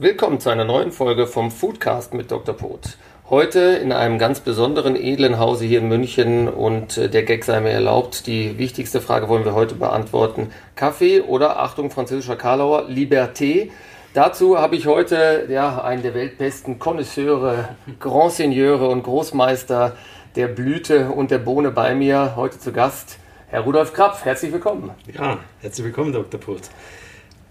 Willkommen zu einer neuen Folge vom Foodcast mit Dr. Pot. Heute in einem ganz besonderen edlen Hause hier in München und äh, der Gag sei mir erlaubt. Die wichtigste Frage wollen wir heute beantworten. Kaffee oder, Achtung, französischer Karlauer, Liberté. Dazu habe ich heute ja, einen der weltbesten Connoisseure, Grand Seigneur und Großmeister der Blüte und der Bohne bei mir. Heute zu Gast Herr Rudolf Krapf. Herzlich willkommen. Ja, herzlich willkommen, Dr. Pot.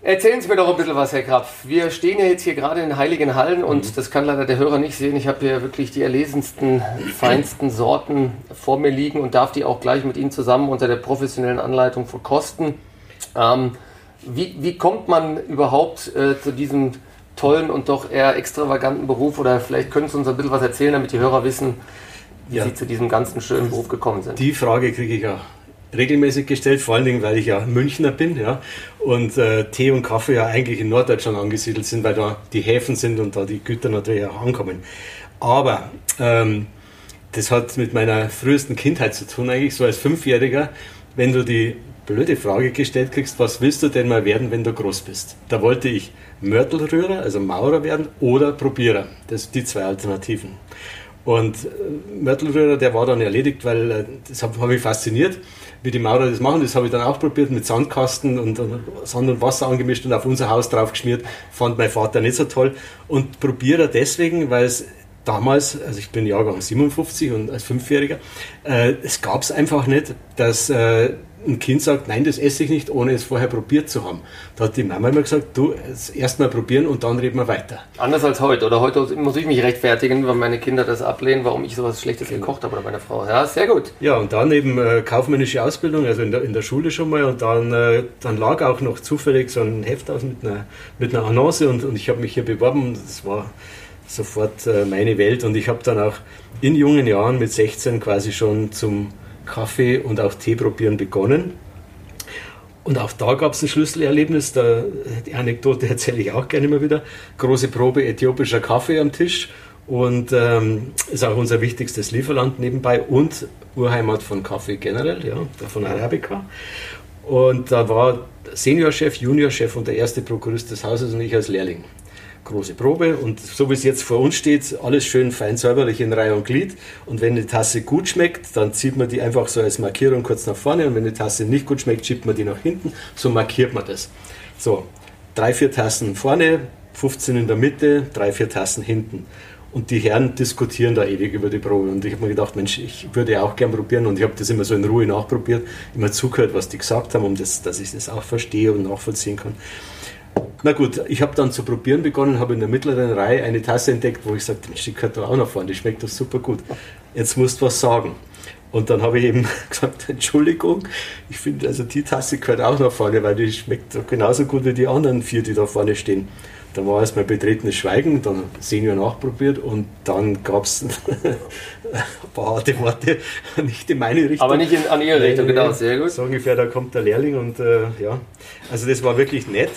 Erzählen Sie mir doch ein bisschen was, Herr Krapf. Wir stehen ja jetzt hier gerade in heiligen Hallen und mhm. das kann leider der Hörer nicht sehen. Ich habe hier wirklich die erlesensten, feinsten Sorten vor mir liegen und darf die auch gleich mit Ihnen zusammen unter der professionellen Anleitung verkosten. Ähm, wie, wie, kommt man überhaupt äh, zu diesem tollen und doch eher extravaganten Beruf? Oder vielleicht können Sie uns ein bisschen was erzählen, damit die Hörer wissen, wie ja. Sie zu diesem ganzen schönen Beruf gekommen sind. Die Frage kriege ich ja regelmäßig gestellt, vor allen Dingen, weil ich ja Münchner bin ja, und äh, Tee und Kaffee ja eigentlich in Norddeutschland angesiedelt sind, weil da die Häfen sind und da die Güter natürlich auch ankommen. Aber ähm, das hat mit meiner frühesten Kindheit zu tun, eigentlich so als Fünfjähriger, wenn du die blöde Frage gestellt kriegst, was willst du denn mal werden, wenn du groß bist? Da wollte ich Mörtelrührer, also Maurer werden oder Probierer. Das sind die zwei Alternativen. Und äh, Mörtelrührer, der war dann erledigt, weil äh, das hat mich fasziniert wie die Maurer das machen. Das habe ich dann auch probiert mit Sandkasten und, Sand und Wasser angemischt und auf unser Haus drauf geschmiert. Fand mein Vater nicht so toll. Und probiere deswegen, weil es damals, also ich bin Jahrgang 57 und als Fünfjähriger, äh, es gab es einfach nicht, dass äh, ein Kind sagt, nein, das esse ich nicht, ohne es vorher probiert zu haben. Da hat die Mama immer gesagt, du, erst mal probieren und dann reden wir weiter. Anders als heute. Oder heute muss ich mich rechtfertigen, weil meine Kinder das ablehnen, warum ich sowas Schlechtes genau. gekocht habe oder meine Frau. Ja, sehr gut. Ja, und dann eben äh, kaufmännische Ausbildung, also in der, in der Schule schon mal. Und dann, äh, dann lag auch noch zufällig so ein Heft aus mit einer, mit einer Annonce und, und ich habe mich hier beworben. Das war sofort äh, meine Welt und ich habe dann auch in jungen Jahren mit 16 quasi schon zum Kaffee und auch Tee probieren begonnen. Und auch da gab es ein Schlüsselerlebnis, da, die Anekdote erzähle ich auch gerne mal wieder. Große Probe äthiopischer Kaffee am Tisch und ähm, ist auch unser wichtigstes Lieferland nebenbei und Urheimat von Kaffee generell, ja, von Arabica. Und da war Seniorchef, Juniorchef und der erste Prokurist des Hauses und ich als Lehrling große Probe und so wie es jetzt vor uns steht, alles schön fein säuberlich in Reihe und Glied. Und wenn die Tasse gut schmeckt, dann zieht man die einfach so als Markierung kurz nach vorne und wenn die Tasse nicht gut schmeckt, schiebt man die nach hinten. So markiert man das. So, drei, vier Tassen vorne, 15 in der Mitte, drei, vier Tassen hinten. Und die Herren diskutieren da ewig über die Probe. Und ich habe mir gedacht, Mensch, ich würde ja auch gern probieren. Und ich habe das immer so in Ruhe nachprobiert, immer zugehört, was die gesagt haben, um das, dass ich das auch verstehe und nachvollziehen kann. Na gut, ich habe dann zu probieren begonnen, habe in der mittleren Reihe eine Tasse entdeckt, wo ich sagte, die gehört da auch noch vorne, die schmeckt doch super gut. Jetzt musst du was sagen. Und dann habe ich eben gesagt, Entschuldigung, ich finde, also die Tasse gehört auch nach vorne, weil die schmeckt doch genauso gut wie die anderen vier, die da vorne stehen. Dann war erstmal betretenes Schweigen, dann Senior nachprobiert und dann gab es ein paar harte Worte, nicht in meine Richtung. Aber nicht in, an Ihre Richtung, genau, sehr gut. So ungefähr, da kommt der Lehrling und äh, ja, also das war wirklich nett.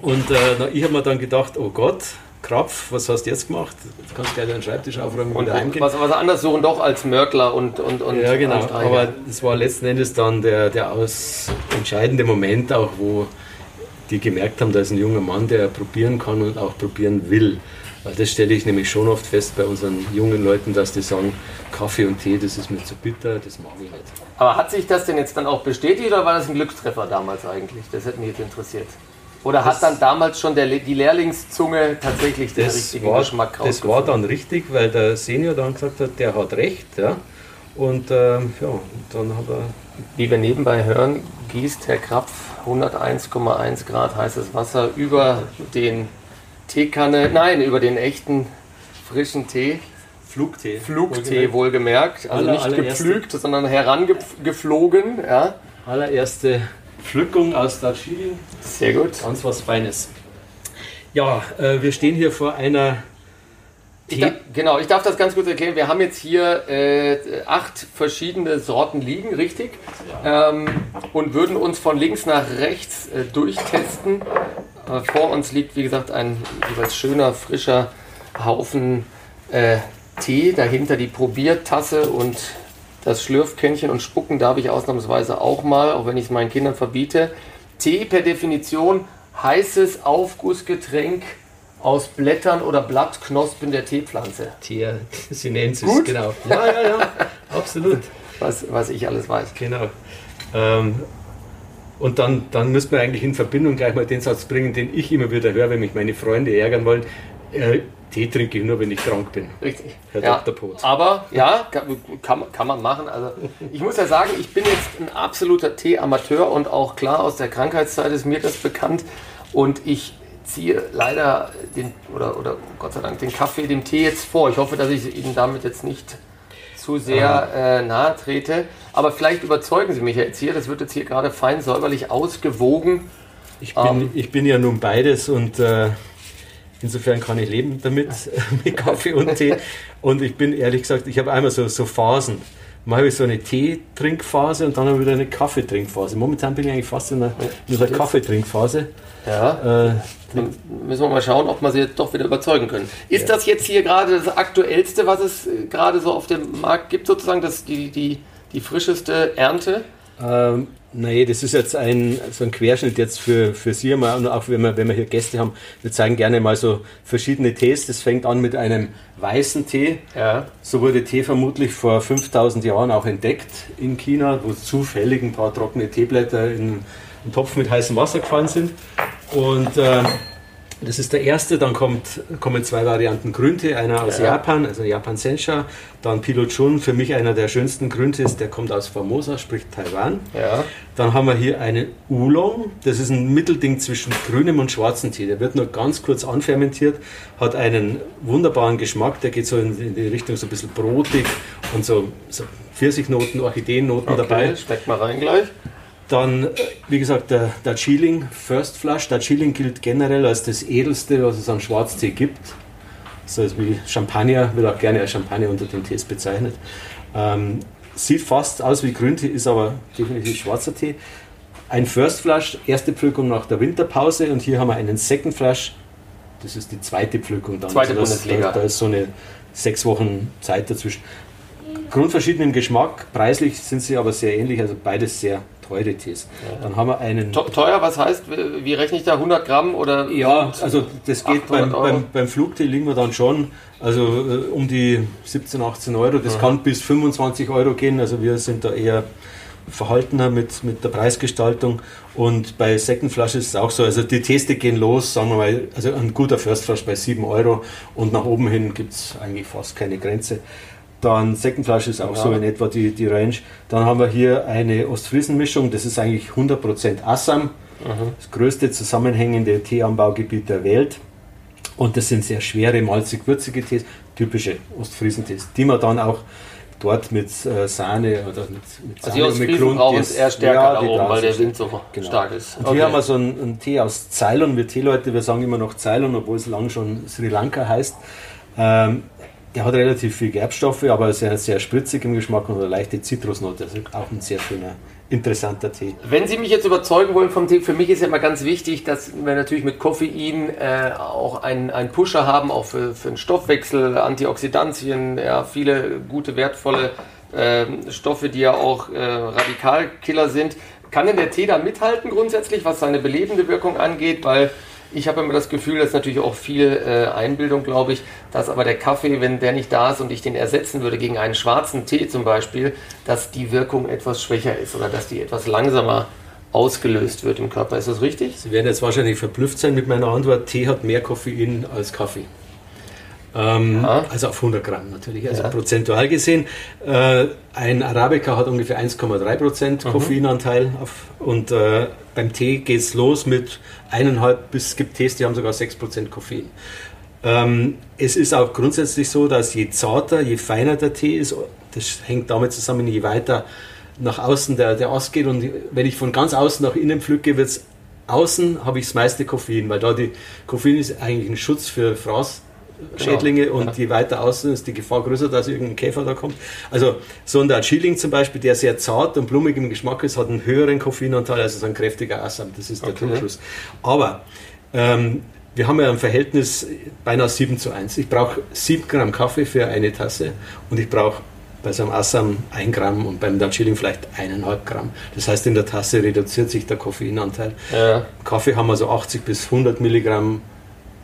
Und äh, na, ich habe mir dann gedacht, oh Gott, Krapf, was hast du jetzt gemacht? Du kannst gleich deinen Schreibtisch aufräumen und wieder heimgehen. Was, was anders suchen doch als Mörkler und und, und Ja, genau. Aber es war letzten Endes dann der, der aus entscheidende Moment auch, wo die gemerkt haben, da ist ein junger Mann, der probieren kann und auch probieren will. Weil das stelle ich nämlich schon oft fest bei unseren jungen Leuten, dass die sagen, Kaffee und Tee, das ist mir zu bitter, das mag ich nicht. Aber hat sich das denn jetzt dann auch bestätigt oder war das ein Glückstreffer damals eigentlich? Das hätte mich jetzt interessiert. Oder hat dann damals schon der, die Lehrlingszunge tatsächlich den richtigen war, Geschmack Das war dann richtig, weil der Senior dann gesagt hat, der hat recht. Ja? Und ähm, ja, dann hat er. Wie wir nebenbei hören, gießt Herr Krapf 101,1 Grad heißes Wasser über den Teekanne, nein, über den echten frischen Tee. Flugtee. Flugtee wohlgemerkt. Also Aller, nicht gepflügt, sondern herangeflogen. Ja. Allererste Pflückung aus Darjeeling. Sehr gut. Ganz was Feines. Ja, äh, wir stehen hier vor einer. Ich da, genau, ich darf das ganz kurz erklären. Wir haben jetzt hier äh, acht verschiedene Sorten liegen, richtig? Ja. Ähm, und würden uns von links nach rechts äh, durchtesten. Äh, vor uns liegt, wie gesagt, ein jeweils schöner, frischer Haufen äh, Tee. Dahinter die Probiertasse und das Schlürfkännchen und Spucken darf ich ausnahmsweise auch mal, auch wenn ich es meinen Kindern verbiete. Tee per Definition heißes Aufgussgetränk aus Blättern oder Blattknospen der Teepflanze. Thea sinensis, Gut. genau. Ja, ja, ja, absolut. Was, was ich alles weiß. Genau. Ähm, und dann, dann müsste man eigentlich in Verbindung gleich mal den Satz bringen, den ich immer wieder höre, wenn mich meine Freunde ärgern wollen. Äh, Tee trinke ich nur, wenn ich krank bin. Richtig. Herr ja, Dr. Potz. Aber ja, kann, kann, man- machen. Also ich muss ja sagen, ich bin jetzt ein absoluter Tee-Amateur und auch klar aus der Krankheitszeit ist mir das bekannt. Und ich ziehe leider den, oder, oder Gott sei Dank den Kaffee dem Tee jetzt vor. Ich hoffe, dass ich Ihnen damit jetzt nicht zu sehr äh, nahe trete. Aber vielleicht überzeugen Sie mich jetzt hier. Das wird jetzt hier gerade fein säuberlich ausgewogen. Ich bin, Ähm. ich bin ja nun beides und äh, insofern kann ich leben damit, mit Kaffee und Tee. Und ich bin ehrlich gesagt, ich habe einmal so, so Phasen. Mal habe ich so eine Tee-Trinkphase und dann habe ich wieder eine Kaffeetrinkphase. Momentan bin ich eigentlich fast in einer, in einer Kaffeetrinkphase. Ja. Äh, Dann müssen wir mal schauen, ob wir sie jetzt doch wieder überzeugen können. Ist das jetzt hier gerade das aktuellste, was es gerade so auf dem Markt gibt, sozusagen, das die, die, die frischeste Ernte? Ähm, nee, das ist jetzt ein, so ein Querschnitt jetzt für, für Sie mal, und auch wenn wir, wenn wir hier Gäste haben. Wir zeigen gerne mal so verschiedene Tees. Das fängt an mit einem weißen Tee. Ja. So wurde Tee vermutlich vor 5000 Jahren auch entdeckt in China, wo zufällig ein paar trockene Teeblätter in einen Topf mit heißem Wasser gefallen sind. Und äh, das ist der erste, dann kommt, kommen zwei Varianten Grüntee, einer aus Ja. Japan, also Japan Sencha, dann Pilochun, für mich einer der schönsten Grüntees, der kommt aus Formosa, sprich Taiwan. Ja. Dann haben wir hier einen Oolong, das ist ein Mittelding zwischen grünem und schwarzem Tee. Der wird nur ganz kurz anfermentiert, hat einen wunderbaren Geschmack, der geht so in, in die Richtung so ein bisschen brotig und so, so Pfirsichnoten, Orchideennoten dabei. Okay, schmeckt mal rein gleich. Dann, äh, wie gesagt, der Darjeeling First Flush. Darjeeling gilt generell als das edelste, was es an Schwarztee gibt. So ist wie Champagner, wird auch gerne als Champagner unter den Tees bezeichnet. Ähm, sieht fast aus wie Grüntee, ist aber definitiv schwarzer Tee. Ein First Flush, erste Pflückung nach der Winterpause und hier haben wir einen Second Flush, das ist die zweite Pflückung dann. Zweite Bundesliga. Da, da ist so eine sechs Wochen Zeit dazwischen. Grundverschieden im Geschmack, preislich sind sie aber sehr ähnlich, also beides sehr teure Tees. Dann haben wir einen. Te- Teuer, was heißt, wie rechne ich da? 100 Gramm oder? Ja, also das geht 800 beim, beim, beim Flugtee liegen wir dann schon, also äh, um die 17, 18 Euro. Das kann bis 25 Euro gehen, also wir sind da eher verhaltener mit, mit der Preisgestaltung. Und bei Second Flush ist es auch so, also die Teste gehen los, sagen wir mal, also ein guter First Flush bei 7 Euro und nach oben hin gibt es eigentlich fast keine Grenze. Dann Second Flush ist auch Ja. so in etwa die, die Range. Dann haben wir hier eine Ostfriesen-Mischung, das ist eigentlich 100% Assam, das größte zusammenhängende Teeanbaugebiet der Welt. Und das sind sehr schwere, malzig-würzige Tees, typische Ostfriesen-Tees, die man dann auch dort mit äh, Sahne oder mit, mit Also Sahne aus mit Friesen brauchen es eher stärker Ja, da oben, weil der Wind so Genau. stark ist. Und hier haben wir so einen, einen Tee aus Ceylon. Wir Teeleute, wir sagen immer noch Ceylon, obwohl es lang schon Sri Lanka heißt. Ähm, der hat relativ viel Gerbstoffe, aber ist sehr, spritzig im Geschmack und eine leichte Zitrusnote. Also auch ein sehr schöner, interessanter Tee. Wenn Sie mich jetzt überzeugen wollen vom Tee, für mich ist ja immer ganz wichtig, dass wir natürlich mit Koffein äh, auch einen, einen Pusher haben, auch für, für den Stoffwechsel, Antioxidantien, ja, viele gute, wertvolle ähm, Stoffe, die ja auch äh, Radikalkiller sind. Kann denn der Tee da mithalten grundsätzlich, was seine belebende Wirkung angeht? Weil ich habe immer das Gefühl, das ist natürlich auch viel äh, Einbildung, glaube ich, dass aber der Kaffee, wenn der nicht da ist und ich den ersetzen würde gegen einen schwarzen Tee zum Beispiel, dass die Wirkung etwas schwächer ist oder dass die etwas langsamer ausgelöst wird im Körper. Ist das richtig? Sie werden jetzt wahrscheinlich verblüfft sein mit meiner Antwort. Tee hat mehr Koffein als Kaffee. Ähm, Ja. Also auf 100 Gramm natürlich, also Ja. prozentual gesehen. Äh, ein Arabica hat ungefähr 1,3 Prozent Mhm. Koffeinanteil auf, und äh, beim Tee geht es los mit 1,5 bis es gibt Tees, die haben sogar 6 Prozent Koffein. Ähm, es ist auch grundsätzlich so, dass je zarter, je feiner der Tee ist, das hängt damit zusammen, je weiter nach außen der, der Ast geht und wenn ich von ganz außen nach innen pflücke, wird es außen habe ich das meiste Koffein, weil da die Koffein ist eigentlich ein Schutz für Fraßschädlinge Genau, und ja. je weiter außen ist die Gefahr größer, dass irgendein Käfer da kommt. Also so ein Darjeeling zum Beispiel, der sehr zart und blumig im Geschmack ist, hat einen höheren Koffeinanteil als so ein kräftiger Assam. Das ist der Okay. Trugschluss. Aber ähm, wir haben ja ein Verhältnis beinahe 7 zu 1. Ich brauche 7 Gramm Kaffee für eine Tasse und ich brauche bei so einem Assam 1 Gramm und beim Darjeeling vielleicht 1,5 Gramm. Das heißt, in der Tasse reduziert sich der Koffeinanteil. Ja. Kaffee haben wir so 80 bis 100 Milligramm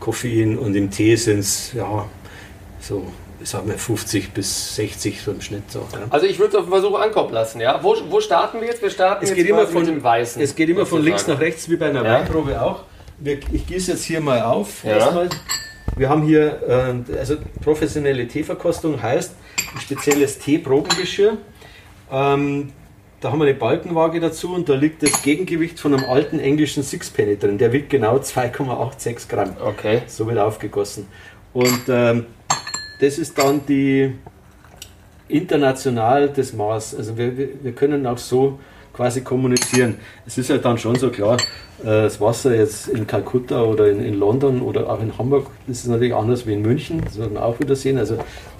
Koffein und im Tee sind es ja so sagen wir 50 bis 60 so im Schnitt. So, ja. Also ich würde es auf den Versuch ankommen lassen. Ja? Wo, wo starten wir jetzt? Wir starten es jetzt geht immer von, dem Weißen. Es geht immer von links nach rechts, wie bei einer ja. Weinprobe auch. Ich gieße jetzt hier mal auf. Ja. Erstmal. Wir haben hier, äh, also professionelle Teeverkostung heißt ein spezielles Teeprobengeschirr. Ähm, da haben wir eine Balkenwaage dazu und da liegt das Gegengewicht von einem alten englischen Sixpenny drin. Der wiegt genau 2,86 Gramm. Okay. So wird aufgegossen. Und ähm, das ist dann die international das Maß. Also wir, wir können auch so quasi kommunizieren. Es ist ja dann schon so klar, äh, das Wasser jetzt in Kalkutta oder in, in, London oder auch in Hamburg, das ist natürlich anders wie in München, das werden wir auch wieder sehen. Also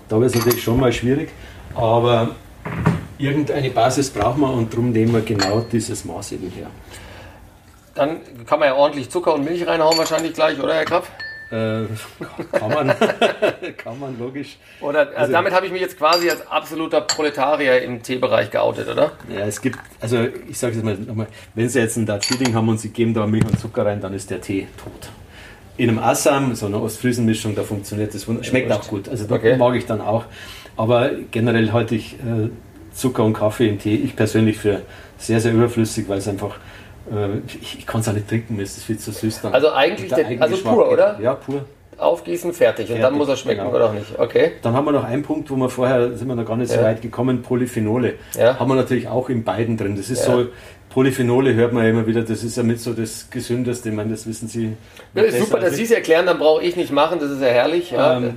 da wird es natürlich schon mal schwierig, aber irgendeine Basis braucht man und darum nehmen wir genau dieses Maß eben her. Dann kann man ja ordentlich Zucker und Milch reinhauen wahrscheinlich gleich, oder Herr Kraft? Äh, kann man, kann man logisch. Oder also, also damit habe ich mich jetzt quasi als absoluter Proletarier im Teebereich geoutet, oder? Ja, es gibt, also ich sage es mal nochmal, wenn Sie jetzt ein Darjeeling haben und Sie geben da Milch und Zucker rein, dann ist der Tee tot. In einem Assam, so eine Ostfriesenmischung, da funktioniert das wunderbar. Schmeckt auch gut. Also da okay. mag ich dann auch. Aber generell halte ich äh, Zucker und Kaffee im Tee, ich persönlich für sehr, sehr überflüssig, weil es einfach äh, ich, ich kann es auch nicht trinken, mir ist viel zu süß dann. Also eigentlich, der, also pur, oder? Ja, pur. Aufgießen, fertig. fertig. Und dann muss er schmecken genau. oder auch nicht. Okay. Dann haben wir noch einen Punkt, wo wir vorher, sind wir noch gar nicht so weit gekommen, Polyphenole. Ja. Haben wir natürlich auch in beiden drin. Das ist ja. so, Polyphenole hört man ja immer wieder, das ist ja mit so das Gesündeste, ich meine, das wissen Sie. Ja, ist super, dass Sie es erklären, dann brauche ich nicht machen, das ist ja herrlich. Ja. Ähm,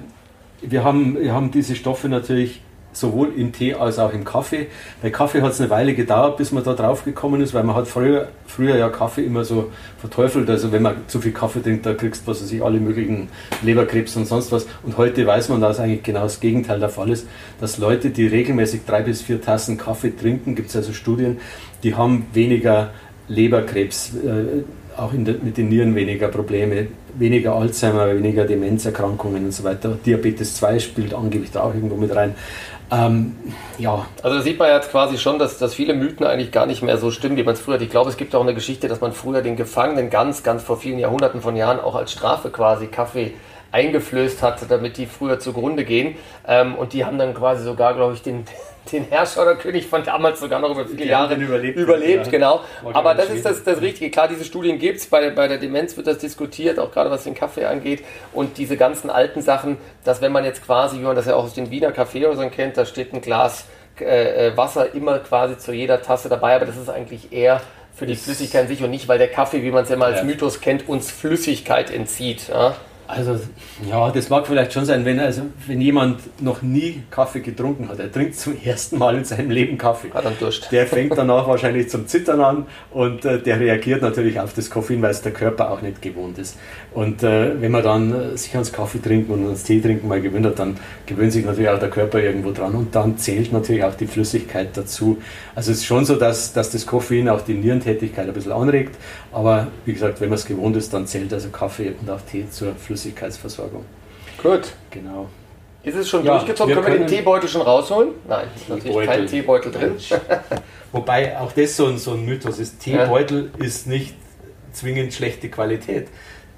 wir, haben, wir haben diese Stoffe natürlich sowohl im Tee als auch im Kaffee. Bei Kaffee hat es eine Weile gedauert, bis man da drauf gekommen ist, weil man hat früher, früher ja Kaffee immer so verteufelt. Also wenn man zu viel Kaffee trinkt, da kriegst du was alle möglichen Leberkrebs und sonst was. Und heute weiß man, dass eigentlich genau das Gegenteil der Fall ist, dass Leute, die regelmäßig drei bis vier Tassen Kaffee trinken, gibt es also Studien, die haben weniger Leberkrebs, äh, auch der, mit den Nieren weniger Probleme, weniger Alzheimer, weniger Demenzerkrankungen und so weiter. Diabetes 2 spielt angeblich da auch irgendwo mit rein. Ähm, ja. Also da sieht man jetzt quasi schon, dass, dass viele Mythen eigentlich gar nicht mehr so stimmen, wie man es früher hat. Ich glaube, es gibt auch eine Geschichte, dass man früher den Gefangenen ganz, ganz vor vielen Jahrhunderten von Jahren auch als Strafe quasi Kaffee eingeflößt hat, damit die früher zugrunde gehen. Ähm, und die haben dann quasi sogar, glaube ich, den, den Herrscher oder König von damals sogar noch über viele die Jahre überlebt, überlebt ja. genau. Aber das ist das, das Richtige. Klar, diese Studien gibt es, bei, bei der Demenz wird das diskutiert, auch gerade was den Kaffee angeht. Und diese ganzen alten Sachen, dass wenn man jetzt quasi, wie man das ja auch aus den Wiener Kaffeehäusern kennt, da steht ein Glas äh, äh, Wasser immer quasi zu jeder Tasse dabei, aber das ist eigentlich eher für die Flüssigkeit an sich und nicht, weil der Kaffee, wie man es ja mal als Mythos kennt, uns Flüssigkeit entzieht. Ja? Also, ja, das mag vielleicht schon sein, wenn, also, wenn jemand noch nie Kaffee getrunken hat. Er trinkt zum ersten Mal in seinem Leben Kaffee. Hat dann Durst. Der fängt danach wahrscheinlich zum Zittern an und äh, der reagiert natürlich auf das Koffein, weil es der Körper auch nicht gewohnt ist. Und äh, wenn man dann äh, sich ans Kaffee trinken und ans Tee trinken mal gewöhnt hat, dann gewöhnt sich natürlich auch der Körper irgendwo dran und dann zählt natürlich auch die Flüssigkeit dazu. Also es ist schon so, dass, dass das Koffein auch die Nierentätigkeit ein bisschen anregt, aber wie gesagt, wenn man es gewohnt ist, dann zählt also Kaffee und auch Tee zur Flüssigkeitsversorgung. Gut. Genau. Ist es schon ja, durchgezogen? Wir können wir den Teebeutel schon rausholen? Nein, ist natürlich kein Teebeutel drin. Wobei auch das so ein, so ein Mythos ist. Teebeutel ja. ist nicht zwingend schlechte Qualität.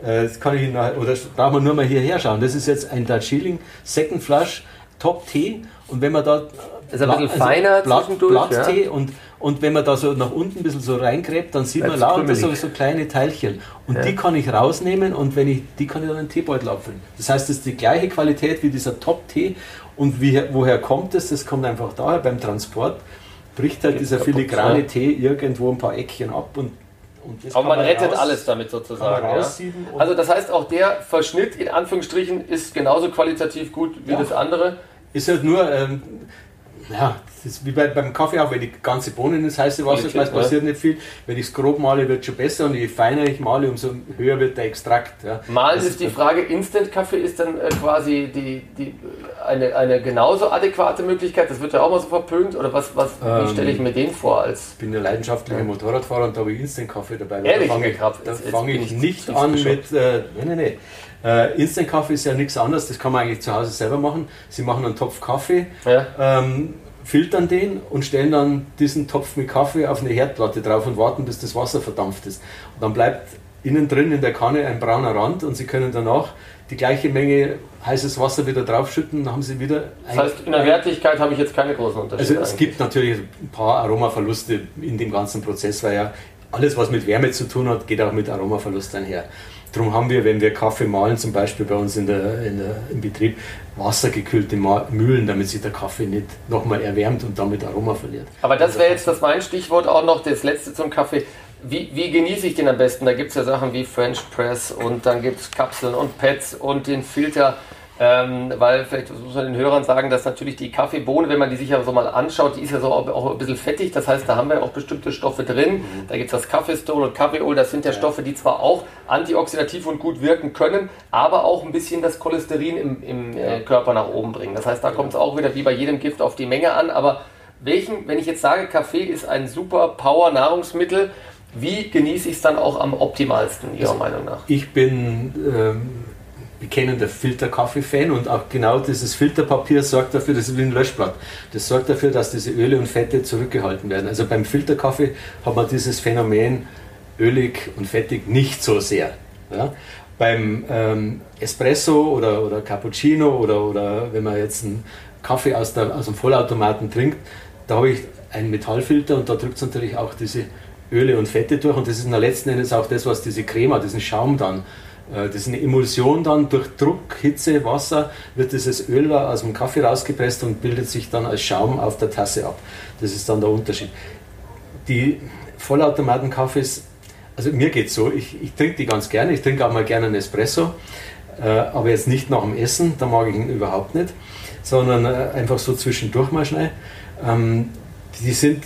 Äh, das kann ich Ihnen, oder brauchen wir nur mal hierher schauen. Das ist jetzt ein Darjeeling Second Flush Top Tee und wenn man da ist ein bisschen also feiner Blatt, Blatttee ja. und, und wenn man da so nach unten ein bisschen so reingräbt, dann sieht Bleibt's man lauter so, so kleine Teilchen. Und ja. die kann ich rausnehmen und wenn ich, die kann ich dann in den Teebeutel abfüllen. Das heißt, das ist die gleiche Qualität wie dieser Top-Tee. Und wie, woher kommt es? Das? das kommt einfach daher beim Transport. Bricht halt dieser filigrane Tee irgendwo ein paar Eckchen ab und aber man, man rettet raus, alles damit sozusagen. Ja? Also das heißt, auch der Verschnitt in Anführungsstrichen ist genauso qualitativ gut wie ja. das andere. Ist halt nur, ähm, ja, das ist wie bei, beim Kaffee auch, wenn ich ganze Bohnen ins heiße Wasser schmeiße, passiert nicht viel. Wenn ich es grob male, wird es schon besser und je feiner ich male, umso höher wird der Extrakt. Ja. Malen ist die Frage, Instant-Kaffee ist dann äh, quasi die, die, eine, eine genauso adäquate Möglichkeit, das wird ja auch mal so verpönt, oder was, was, ähm, wie stelle ich mir den vor? Als ich bin ja leidenschaftlicher Motorradfahrer und da habe ich Instant-Kaffee dabei. Ehrlich? Da fange ich, da fang ich nicht an mit, äh, nee, nee, nee. Äh, Instant-Kaffee ist ja nichts anderes, das kann man eigentlich zu Hause selber machen. Sie machen einen Topf Kaffee, ja. ähm, filtern den und stellen dann diesen Topf mit Kaffee auf eine Herdplatte drauf und warten, bis das Wasser verdampft ist. Und dann bleibt innen drin in der Kanne ein brauner Rand und Sie können danach die gleiche Menge heißes Wasser wieder draufschütten, dann haben Sie wieder. Das heißt, in der Wertigkeit habe ich jetzt keine großen Unterschiede. Also es gibt natürlich ein paar Aromaverluste in dem ganzen Prozess, weil ja alles, was mit Wärme zu tun hat, geht auch mit Aromaverlust einher. Darum haben wir, wenn wir Kaffee mahlen, zum Beispiel bei uns in der, in der, im Betrieb, wassergekühlte Mühlen, damit sich der Kaffee nicht nochmal erwärmt und damit Aroma verliert. Aber das wäre jetzt das mein Stichwort auch noch, das letzte zum Kaffee. Wie, wie genieße ich den am besten? Da gibt es ja Sachen wie French Press und dann gibt es Kapseln und Pads und den Filter. Ähm, weil vielleicht muss man den Hörern sagen, dass natürlich die Kaffeebohne, wenn man die sich ja so mal anschaut, die ist ja so auch ein bisschen fettig. Das heißt, da haben wir auch bestimmte Stoffe drin. Mhm. Da gibt es das Kaffeestol und Kaffeeol. Das sind ja, ja, Stoffe, die zwar auch antioxidativ und gut wirken können, aber auch ein bisschen das Cholesterin im, im äh, Körper nach oben bringen. Das heißt, da kommt es auch wieder wie bei jedem Gift auf die Menge an. Aber welchen, wenn ich jetzt sage, Kaffee ist ein super Power-Nahrungsmittel, wie genieße ich es dann auch am optimalsten, Ihrer also, Meinung nach? Ich bin ähm, bekennender Filterkaffee-Fan und auch genau dieses Filterpapier sorgt dafür, das ist wie ein Löschblatt, das sorgt dafür, dass diese Öle und Fette zurückgehalten werden. Also beim Filterkaffee hat man dieses Phänomen ölig und fettig nicht so sehr. Ja? Beim ähm, Espresso oder, oder Cappuccino oder, oder wenn man jetzt einen Kaffee aus, der, aus dem Vollautomaten trinkt, da habe ich einen Metallfilter und da drückt es natürlich auch diese Öle und Fette durch und das ist in der letzten Endes auch das, was diese Crema, diesen Schaum dann, das ist eine Emulsion dann durch Druck, Hitze, Wasser, wird dieses Öl aus dem Kaffee rausgepresst und bildet sich dann als Schaum auf der Tasse ab. Das ist dann der Unterschied. Die Vollautomaten-Kaffees, also mir geht es so, ich, ich trinke die ganz gerne, ich trinke auch mal gerne einen Espresso, äh, aber jetzt nicht nach dem Essen, da mag ich ihn überhaupt nicht, sondern äh, einfach so zwischendurch mal schnell. Ähm, die sind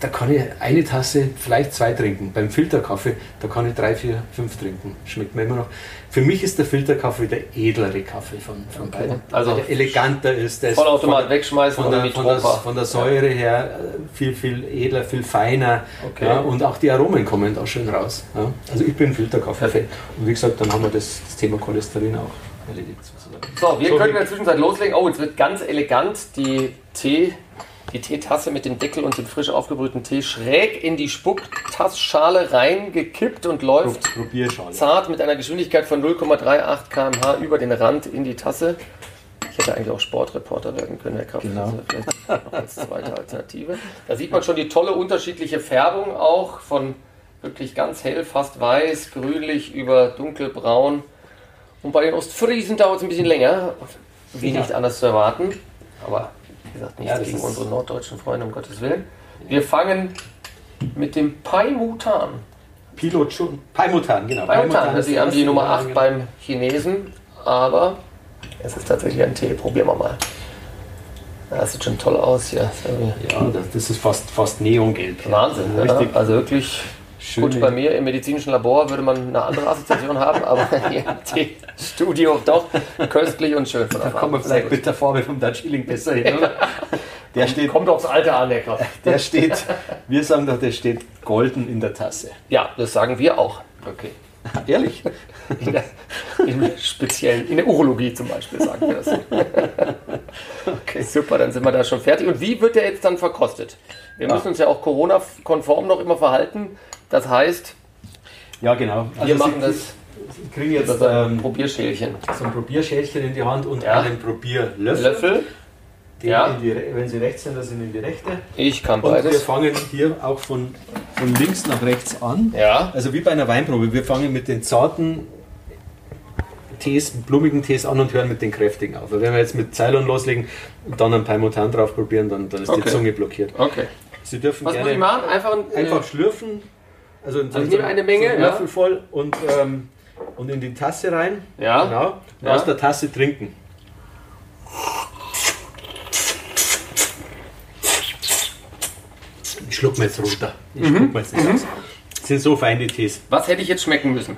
da kann ich eine Tasse, vielleicht zwei trinken. Beim Filterkaffee, da kann ich drei, vier, fünf trinken. Schmeckt mir immer noch. Für mich ist der Filterkaffee der edlere Kaffee von, von okay. beiden. Also der eleganter ist. Der Vollautomat ist wegschmeißen von, der, von, der, von der Säure her äh, viel, viel edler, viel feiner. Okay. Ja, und auch die Aromen kommen da schön raus. Ja. Also ich bin Filterkaffee-Fan. Und wie gesagt, dann haben wir das, das Thema Cholesterin auch erledigt. So, wir so, können in der Zwischenzeit loslegen. Oh, jetzt wird ganz elegant die Tee die Teetasse mit dem Deckel und dem frisch aufgebrühten Tee schräg in die Spucktassschale reingekippt und läuft zart mit einer Geschwindigkeit von 0,38 km/h über den Rand in die Tasse. Ich hätte eigentlich auch Sportreporter werden können, Herr Kraft. Genau. Noch als zweite Alternative. Da sieht man schon die tolle unterschiedliche Färbung auch von wirklich ganz hell, fast weiß, grünlich über dunkelbraun. Und bei den Ostfriesen dauert es ein bisschen länger, wie nicht anders zu erwarten. Aber wie gesagt, nichts ja, gegen unsere norddeutschen Freunde, um Gottes Willen. Wir fangen mit dem Paimutan. Pilot Paimutan, genau. Paimutan, Sie haben die Nummer 8 genau. beim Chinesen, aber es ist tatsächlich ein Tee. Probieren wir mal. Das sieht schon toll aus hier. Ja, das ist fast, fast neongelb. Wahnsinn, ja. Also wirklich Schöne. Gut, bei mir im medizinischen Labor würde man eine andere Assoziation haben, aber hier im Studio doch köstlich und schön. da kommen wir vielleicht mit der Farbe vom Darjeeling besser hin, oder? Der steht, kommt aufs Alter an, der Kraft. Der steht, wir sagen doch, der steht golden in der Tasse. Ja, das sagen wir auch. Okay. Ehrlich? In der, in speziellen, in der Urologie zum Beispiel sagen wir das. Okay. Super, dann sind wir da schon fertig. Und wie wird der jetzt dann verkostet? Wir müssen uns ja auch Corona-konform noch immer verhalten. Das heißt, ja genau. Also wir machen das. Sie kriegen jetzt das ein ähm, Probierschälchen. So ein Probierschälchen in die Hand und ja. einen Probierlöffel. Löffel. Ja. Die, wenn Sie rechts sind, dann sind in die rechte. Ich kann beides. Und wir fangen hier auch von, von links nach rechts an. Ja. Also wie bei einer Weinprobe. Wir fangen mit den zarten Tees, blumigen Tees an und hören mit den kräftigen auf. wenn wir jetzt mit Ceylon loslegen und dann ein Paimutan drauf probieren, dann, dann ist okay. die Zunge blockiert. Okay. Sie dürfen Was gerne muss ich machen? Einfach, einfach schlürfen also, also ich nehme eine Menge, so Löffel voll und, ähm, und in die Tasse rein. Ja. Genau. Und ja. aus der Tasse trinken. Schluck mir jetzt runter. Ich mhm. spuck mir jetzt mhm. aus. Das sind so feine Tees. Was hätte ich jetzt schmecken müssen?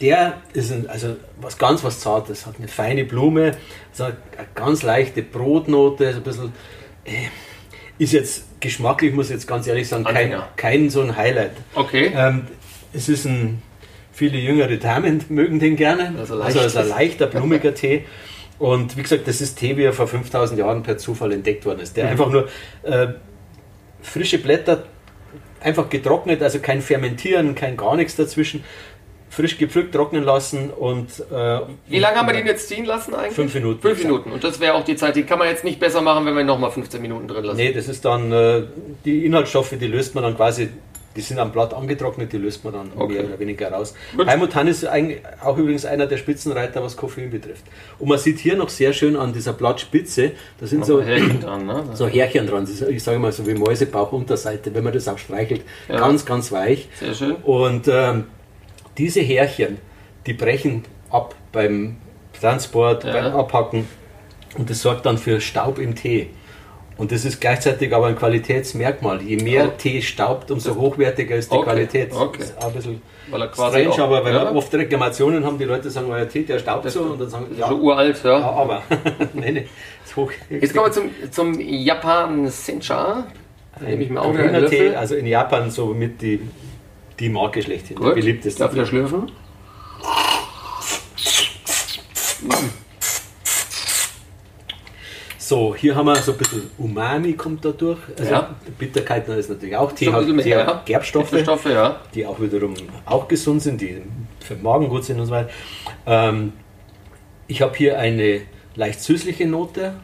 Der ist ein, also was ganz was Zartes, hat eine feine Blume, so eine ganz leichte Brotnote, so ein bisschen. Äh, ist jetzt geschmacklich, muss ich jetzt ganz ehrlich sagen, kein, kein so ein Highlight. Okay. Ähm, es ist ein, viele jüngere Damen mögen den gerne. Also, also, also ein leichter, blumiger Tee. Und wie gesagt, das ist Tee, wie er vor 5000 Jahren per Zufall entdeckt worden ist. Der mhm. einfach nur äh, frische Blätter, einfach getrocknet, also kein Fermentieren, kein gar nichts dazwischen. Frisch gepflückt, trocknen lassen und. Äh, Wie lange haben wir den jetzt ziehen lassen eigentlich? Fünf Minuten. Fünf Minuten. Und das wäre auch die Zeit, die kann man jetzt nicht besser machen, wenn wir nochmal 15 Minuten drin lassen. Nee, das ist dann, äh, die Inhaltsstoffe, die löst man dann quasi, die sind am Blatt angetrocknet, die löst man dann Okay. mehr oder weniger raus. Gut. Heimut Hann ist eigentlich auch übrigens einer der Spitzenreiter, was Koffein betrifft. Und man sieht hier noch sehr schön an dieser Blattspitze, da sind so, Härchen dran, ne? so Härchen dran, ich sage mal so wie Mäusebauchunterseite, wenn man das auch streichelt, Ja. ganz, ganz weich. Sehr schön. Und ähm, diese Härchen, die brechen ab beim Transport, Ja. beim Abhacken und das sorgt dann für Staub im Tee. Und das ist gleichzeitig aber ein Qualitätsmerkmal. Je mehr Oh. Tee staubt, umso hochwertiger ist die Okay, Qualität. okay. Das ist auch ein bisschen Weil er quasi strange, auch- aber weil ja. wir oft Reklamationen haben, die Leute sagen, euer Tee, der staubt so. Und dann sagen Ja. So uralt, ja. ja, aber. nee, nee, ist hoch. Jetzt kommen wir zum, zum Japan Sencha. Da nehme ich mir auch Grüner Tee, also in Japan so mit die, die Marke schlechthin, der Gut. beliebteste. Darf wieder schlürfen? So, hier haben wir so ein bisschen Umami kommt da durch. Also Ja. Bitterkeit ist natürlich auch. Tee ein hat, Tee hat. Gerbstoffe, Stoffe, ja. die auch wiederum auch gesund sind, die für den Magen gut sind und so weiter. Ähm, ich habe hier eine leicht süßliche Note,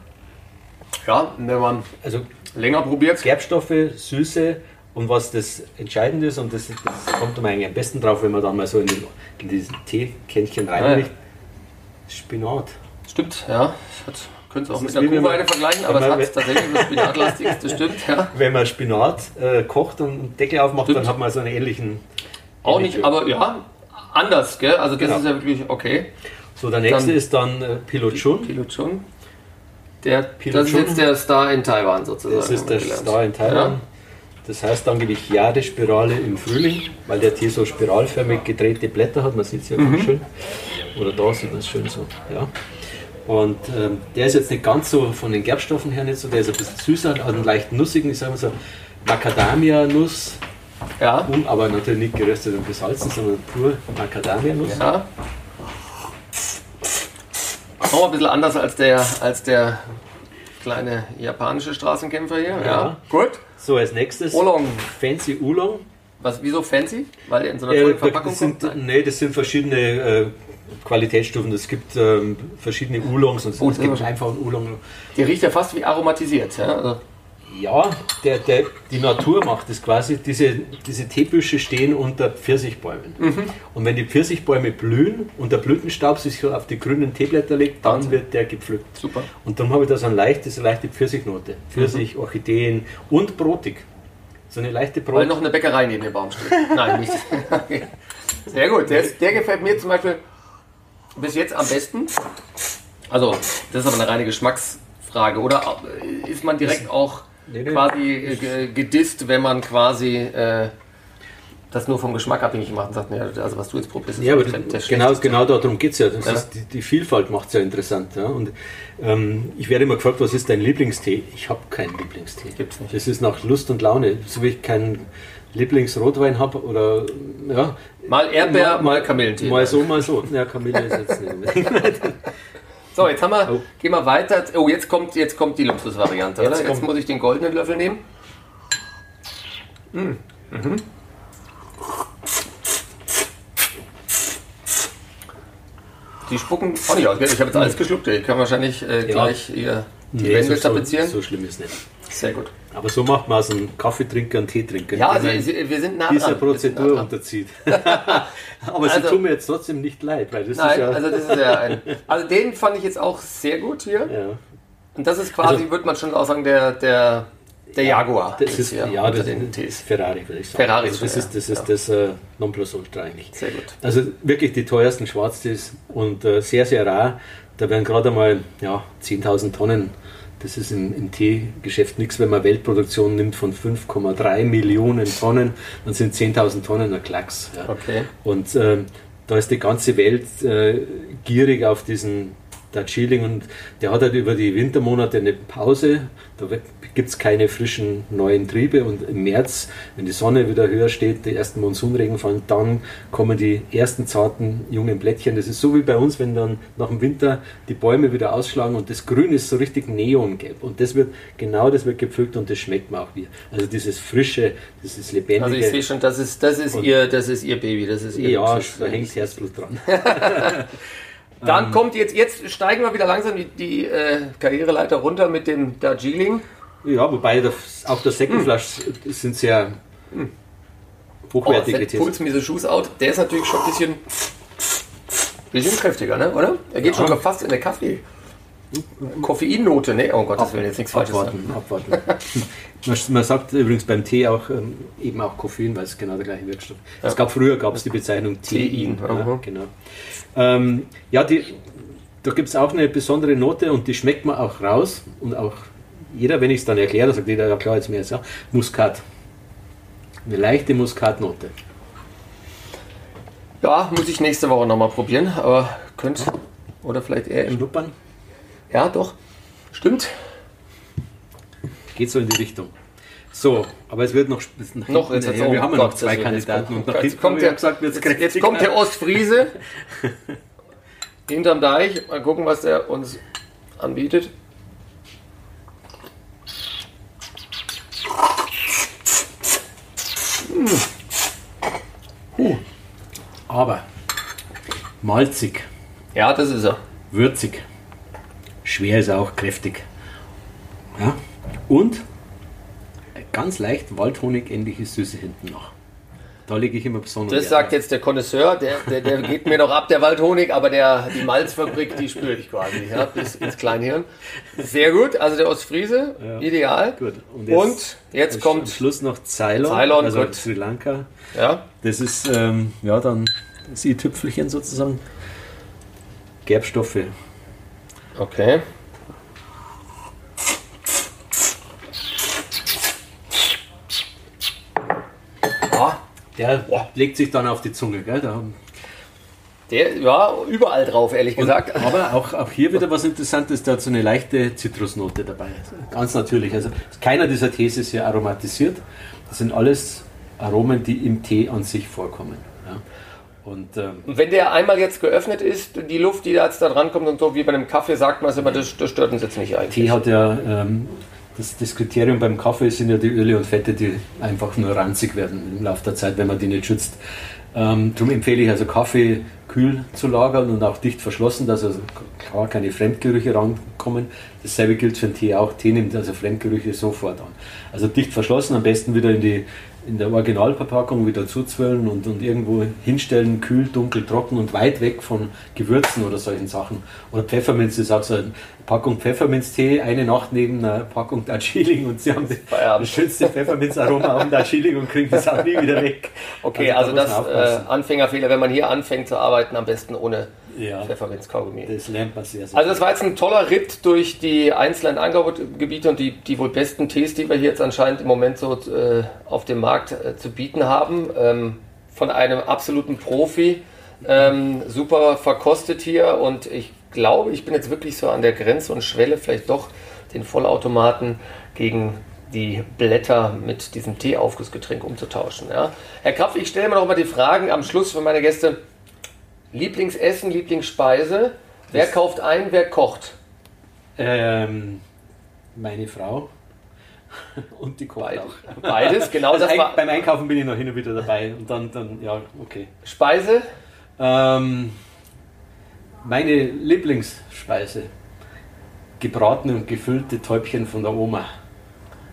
Ja, wenn man also länger probiert. Gerbstoffe, Süße und was das Entscheidende ist, und das, das kommt man eigentlich am besten drauf, wenn man dann mal so in, den, in diesen Teekännchen Ah, ja. reinlegt. Spinat. Stimmt, ja. Hat, könnte es auch mit einer Kuhweide vergleichen, aber es hat tatsächlich was Spinatlastiges, das stimmt, ja. Wenn man Spinat äh, kocht und einen Deckel aufmacht, Stimmt. dann hat man so einen ähnlichen. Auch nicht, aber ja, anders, gell? Also das Genau. ist ja wirklich okay. So, der nächste Dann- ist dann äh, Pilochun. Piluchun. Der, das ist jetzt der Star in Taiwan sozusagen. Das ist der gelernt. Star in Taiwan. Das heißt angeblich Jadespirale im Frühling, weil der Tee so spiralförmig gedrehte Blätter hat. Man sieht es ja Mhm. ganz schön. Oder da sieht man es schön so. Ja. Und ähm, der ist jetzt nicht ganz so von den Gerbstoffen her nicht so, der ist ein bisschen süßer, einen leicht nussigen, ich sage mal so Macadamia-Nuss, Ja. um, aber natürlich nicht geröstet und gesalzen, sondern pur Macadamia-Nuss. ja. Auch ein bisschen anders als der, als der kleine japanische Straßenkämpfer hier. Ja. Ja. Gut. So, als nächstes Oolong. Fancy Oolong. Was, wieso fancy? Weil er in so einer Äh, tollen Verpackung das sind, kommt? Nee, das sind verschiedene äh, Qualitätsstufen. Es gibt ähm, verschiedene Oolongs und Oh, es gibt aber- einfach einen Oolong. Die riecht ja fast wie aromatisiert. Ja? Also, Ja, der, der, die Natur macht es quasi. Diese, diese Teebüsche stehen unter Pfirsichbäumen. Mhm. Und wenn die Pfirsichbäume blühen und der Blütenstaub sich auf die grünen Teeblätter legt, dann Wahnsinn. wird der gepflückt. super. Und dann habe ich da so eine leichte, so eine leichte Pfirsichnote. Pfirsich, Orchideen und brotig. So eine leichte Brot. Weil noch eine Bäckerei neben dem Baum steht. Nein, nicht. Okay. Sehr gut. Der, der gefällt mir zum Beispiel bis jetzt am besten. Also, das ist aber eine reine Geschmacksfrage. Oder ist man direkt auch Nee, nee. quasi äh, ge- gedisst, wenn man quasi äh, das nur vom Geschmack abhängig macht und sagt, nee, also was du jetzt probierst, ist Ja, aber der, genau, genau darum geht es ja. Ja. Ist, die, die Vielfalt macht es ja interessant. Ja? Und ähm, ich werde immer gefragt, was ist dein Lieblingstee? Ich habe keinen Lieblingstee. Gibt's nicht. Das ist nach Lust und Laune. So wie ich keinen Lieblingsrotwein habe oder ja. Mal Erdbeer, mal Kamillentee. Mal so, mal so. Ja, Kamille ist jetzt nicht. So, jetzt haben wir, Oh. gehen wir weiter. Oh, jetzt kommt, jetzt kommt die Luxusvariante, Jetzt oder? Jetzt muss ich den goldenen Löffel nehmen. Mm, mhm. Die spucken auch nicht aus. Ich habe jetzt alles geschluckt. Ich kann wahrscheinlich äh, gleich hier die Nee, Wände so, tapezieren. so schlimm ist nicht. Sehr gut. Aber so macht man aus einem Kaffeetrinker einen Teetrinker. Ja, also, wir sind nah dieser dran. Nah Prozedur dran. unterzieht. Aber sie Also- tun mir jetzt trotzdem nicht leid, weil das ist Nein, ja. also das ist ja ein. Also den fand ich jetzt auch sehr gut hier. ja. Und das ist quasi, Also- würde man schon auch sagen, der, der, der Jaguar. Das ist, ja, unter das den ist Tees. Ferrari, würde ich sagen. Ferrari also das ist das, ja. ist das äh, Nonplusultra eigentlich. Sehr gut. Also wirklich die teuersten Schwarztees und äh, sehr, sehr rar. Da werden gerade mal ja, 10.000 Tonnen. Das ist im, im Teegeschäft nichts, wenn man Weltproduktion nimmt von 5,3 Millionen Tonnen, dann sind 10.000 Tonnen ein Klacks. Ja. Okay. Und ähm, da ist die ganze Welt äh, gierig auf diesen Darjeeling und der hat halt über die Wintermonate eine Pause. Da gibt es keine frischen neuen Triebe und im März, wenn die Sonne wieder höher steht, die ersten Monsunregen fallen, dann kommen die ersten zarten jungen Blättchen. Das ist so wie bei uns, wenn dann nach dem Winter die Bäume wieder ausschlagen und das Grün ist so richtig neongelb und das wird genau das wird gepflückt und das schmeckt man auch wieder. Also dieses frische, dieses lebendige. Also ich sehe schon, das ist das ist ihr das ist ihr Baby, das ist ihr Ja, da hängt Herzblut dran. Dann ähm, kommt jetzt, jetzt steigen wir wieder langsam die, die äh, Karriereleiter runter mit dem Darjeeling. Ja, wobei das, auch der Seckenflasch hm. sind sehr hm. hochwertige oh, Pulls mir Shoes out. Der ist natürlich schon ein bisschen, bisschen kräftiger, ne? oder? Er geht ja. schon fast in der Kaffee. Koffeinnote, ne? Oh Gott, das will jetzt nichts Falsches abwarten. Abwarten. man, sagt übrigens beim Tee auch ähm, eben auch Koffein, weil es genau der gleiche Wirkstoff ist. Ja. Es gab früher gab es die Bezeichnung Tein. Ja, genau. Ähm, ja, die, da gibt es auch eine besondere Note und die schmeckt man auch raus und auch jeder, wenn ich es dann erkläre, sagt jeder, ja klar, jetzt mir jetzt ja, Muskat. Eine leichte Muskatnote. Ja, muss ich nächste Woche nochmal probieren, aber könnte oder vielleicht eher im Schnuppern. Ja, doch. Stimmt. Geht so in die Richtung. So, aber es wird noch. noch jetzt ja, wir haben ja noch zwei Kandidaten. Und nach jetzt kommt, der, gesagt, jetzt, jetzt kommt der Ostfriese hinterm Deich. Mal gucken, was der uns anbietet. Aber malzig. Ja, das ist er. Würzig. Schwer ist auch kräftig. Ja. Und ganz leicht Waldhonig-ähnliche Süße hinten noch. Da lege ich immer besonders. Das sagt jetzt der Connoisseur, der, der, der geht mir noch ab, der Waldhonig, aber der, die Malzfabrik, die spüre ich quasi ja, bis ins Kleinhirn. Sehr gut, also der Ostfriese, ja. ideal. Gut. Und jetzt, Und jetzt kommt. Am Schluss noch Ceylon, Ceylon also gut. Sri Lanka. Ja. Das ist ähm, ja dann das i-Tüpfelchen sozusagen. Gerbstoffe. Okay. Der boah, legt sich dann auf die Zunge, gell? Da der ja überall drauf, ehrlich gesagt. Und, aber auch, auch hier wieder was Interessantes, der hat so eine leichte Zitrusnote dabei. Ganz natürlich. Also keiner dieser Tees ist hier aromatisiert. Das sind alles Aromen, die im Tee an sich vorkommen. Ja. Und, ähm, wenn der einmal jetzt geöffnet ist, die Luft, die da jetzt da dran kommt und so, wie bei einem Kaffee, sagt man es immer, das, das stört uns jetzt nicht eigentlich. Tee hat ja ähm, das, das, Kriterium beim Kaffee sind ja die Öle und Fette, die einfach nur ranzig werden im Laufe der Zeit, wenn man die nicht schützt. Ähm, darum empfehle ich also Kaffee kühl zu lagern und auch dicht verschlossen, dass also klar keine Fremdgerüche rankommen. Dasselbe gilt für den Tee auch. Tee nimmt also Fremdgerüche sofort an. Also dicht verschlossen, am besten wieder in die in der Originalverpackung wieder zuzwöllen und, und irgendwo hinstellen, kühl, dunkel, trocken und weit weg von Gewürzen oder solchen Sachen. Oder Pfefferminz ist auch so eine Packung Pfefferminztee, eine Nacht neben einer Packung Darjeeling und sie haben das schönste Pfefferminzaroma auf dem Darjeeling und kriegen das auch nie wieder weg. Okay, also, also das äh, Anfängerfehler, wenn man hier anfängt zu arbeiten, am besten ohne ja, Pfefferminzkaugummi. Das lernt man sehr, sehr Also das war jetzt ein toller Ritt durch die einzelnen Anbaugebiete und die, die wohl besten Tees, die wir hier jetzt anscheinend im Moment so äh, auf dem Markt äh, zu bieten haben. Ähm, von einem absoluten Profi. Ähm, super verkostet hier und ich glaube, ich bin jetzt wirklich so an der Grenze und Schwelle vielleicht doch den Vollautomaten gegen die Blätter mit diesem Teeaufgussgetränk umzutauschen. Ja. Herr Krapf, ich stelle mir noch mal die Fragen am Schluss für meine Gäste. Lieblingsessen, Lieblingsspeise. Wer das kauft ein, wer kocht? Ähm, meine Frau. Und die kocht Beid, auch. Beides, genau also das war. Beim Einkaufen bin ich noch hin und wieder dabei. Und dann, dann ja, okay. Speise? Ähm, meine Lieblingsspeise. Gebratene und gefüllte Täubchen von der Oma.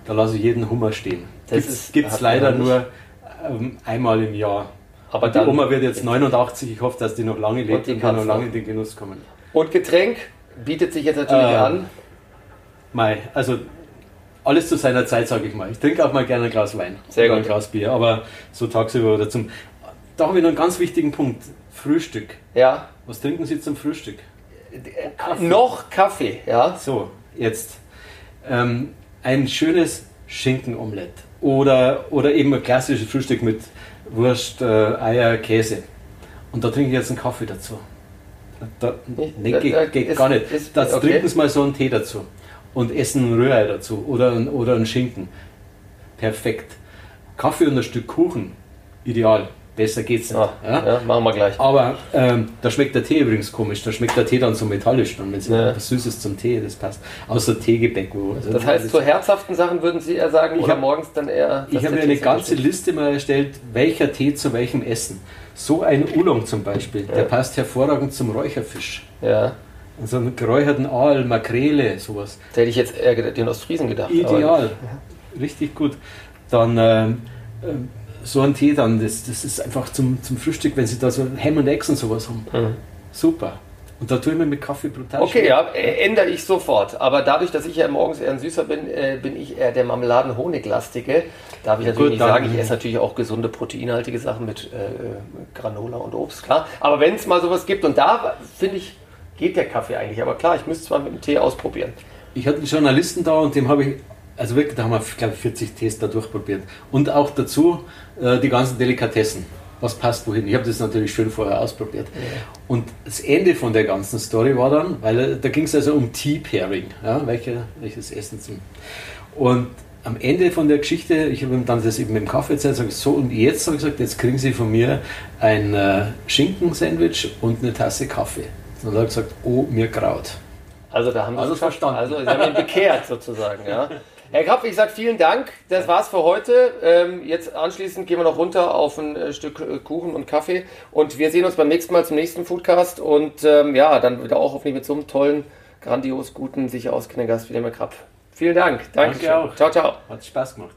Da lasse ich jeden Hummer stehen. Das gibt es leider nur ähm, einmal im Jahr. Aber die Oma wird jetzt 89, ich hoffe, dass die noch lange lebt und, und kann noch lange in den Genuss kommen. Und Getränk bietet sich jetzt natürlich äh, an. Mai, also alles zu seiner Zeit, sage ich mal. Ich trinke auch mal gerne ein Glas Wein Sehr oder gut. ein Glas Bier, aber so tagsüber oder zum. Da habe ich noch einen ganz wichtigen Punkt: Frühstück. Ja. Was trinken Sie zum Frühstück? Kaffee. Noch Kaffee, ja. So, jetzt ähm, ein schönes Schinkenomelett oder, oder eben ein klassisches Frühstück mit Wurst, äh, Eier, Käse. Und da trinke ich jetzt einen Kaffee dazu. Da, nee, geht, geht gar nicht. Da okay. trinken Sie mal so einen Tee dazu und essen ein Rührei dazu oder, ein, oder einen Schinken. Perfekt. Kaffee und ein Stück Kuchen, ideal. Besser geht's nicht. Ah, ja? ja? machen wir gleich. Aber ähm, da schmeckt der Tee übrigens komisch. Da schmeckt der Tee dann so metallisch, dann, wenn es ja. was Süßes zum Tee, das passt. Außer Teegebäck. Wo, also das heißt, zu herzhaften Sachen würden Sie eher sagen, ich oder hab, morgens dann eher. Ich habe mir eine ganze Liste mal erstellt, welcher Tee zu welchem Essen. So ein Oolong zum Beispiel, der passt hervorragend zum Räucherfisch. Ja. So einen geräucherten Aal, Makrele, sowas. Da hätte ich jetzt eher den Ostfriesen gedacht. Ideal. Richtig gut. Dann. Ähm, ähm so ein Tee dann, das, das ist einfach zum, zum Frühstück, wenn Sie da so Ham und Eggs und sowas haben. Mhm. Super. Und da tue ich mir mit Kaffee brutal Okay, schwer. ja, ändere ich sofort. Aber dadurch, dass ich ja morgens eher ein Süßer bin, äh, bin ich eher der Marmeladen-Honiglastige. Darf ich natürlich Gut, nicht sagen, ich esse natürlich auch gesunde, proteinhaltige Sachen mit äh, Granola und Obst, klar. Aber wenn es mal sowas gibt, und da finde ich, geht der Kaffee eigentlich. Aber klar, ich müsste es mal mit dem Tee ausprobieren. Ich hatte einen Journalisten da und dem habe ich also wirklich, da haben wir, glaube ich, 40 Tests da durchprobiert. Und auch dazu äh, die ganzen Delikatessen. Was passt wohin? Ich habe das natürlich schön vorher ausprobiert. Ja. Und das Ende von der ganzen Story war dann, weil äh, da ging es also um Tea Pairing, ja, welche, welches Essen zum. Und am Ende von der Geschichte, ich habe ihm dann das eben mit dem Kaffee erzählt, sage ich so, und jetzt habe ich gesagt, jetzt kriegen Sie von mir ein äh, Schinken-Sandwich und eine Tasse Kaffee. Und er hat gesagt, oh, mir graut. Also da haben Sie also verstanden. Also Sie haben ihn bekehrt sozusagen, ja. Herr Krapf, ich sage vielen Dank. Das war's für heute. Ähm, jetzt anschließend gehen wir noch runter auf ein äh, Stück äh, Kuchen und Kaffee. Und wir sehen uns beim nächsten Mal zum nächsten Foodcast. Und ähm, ja, dann wieder auch hoffentlich mit so einem tollen, grandios guten, sicher auskennenden Gast wie dem Herr Krapf. Vielen Dank. Danke, Danke auch. Ciao, ciao. Hat Spaß gemacht.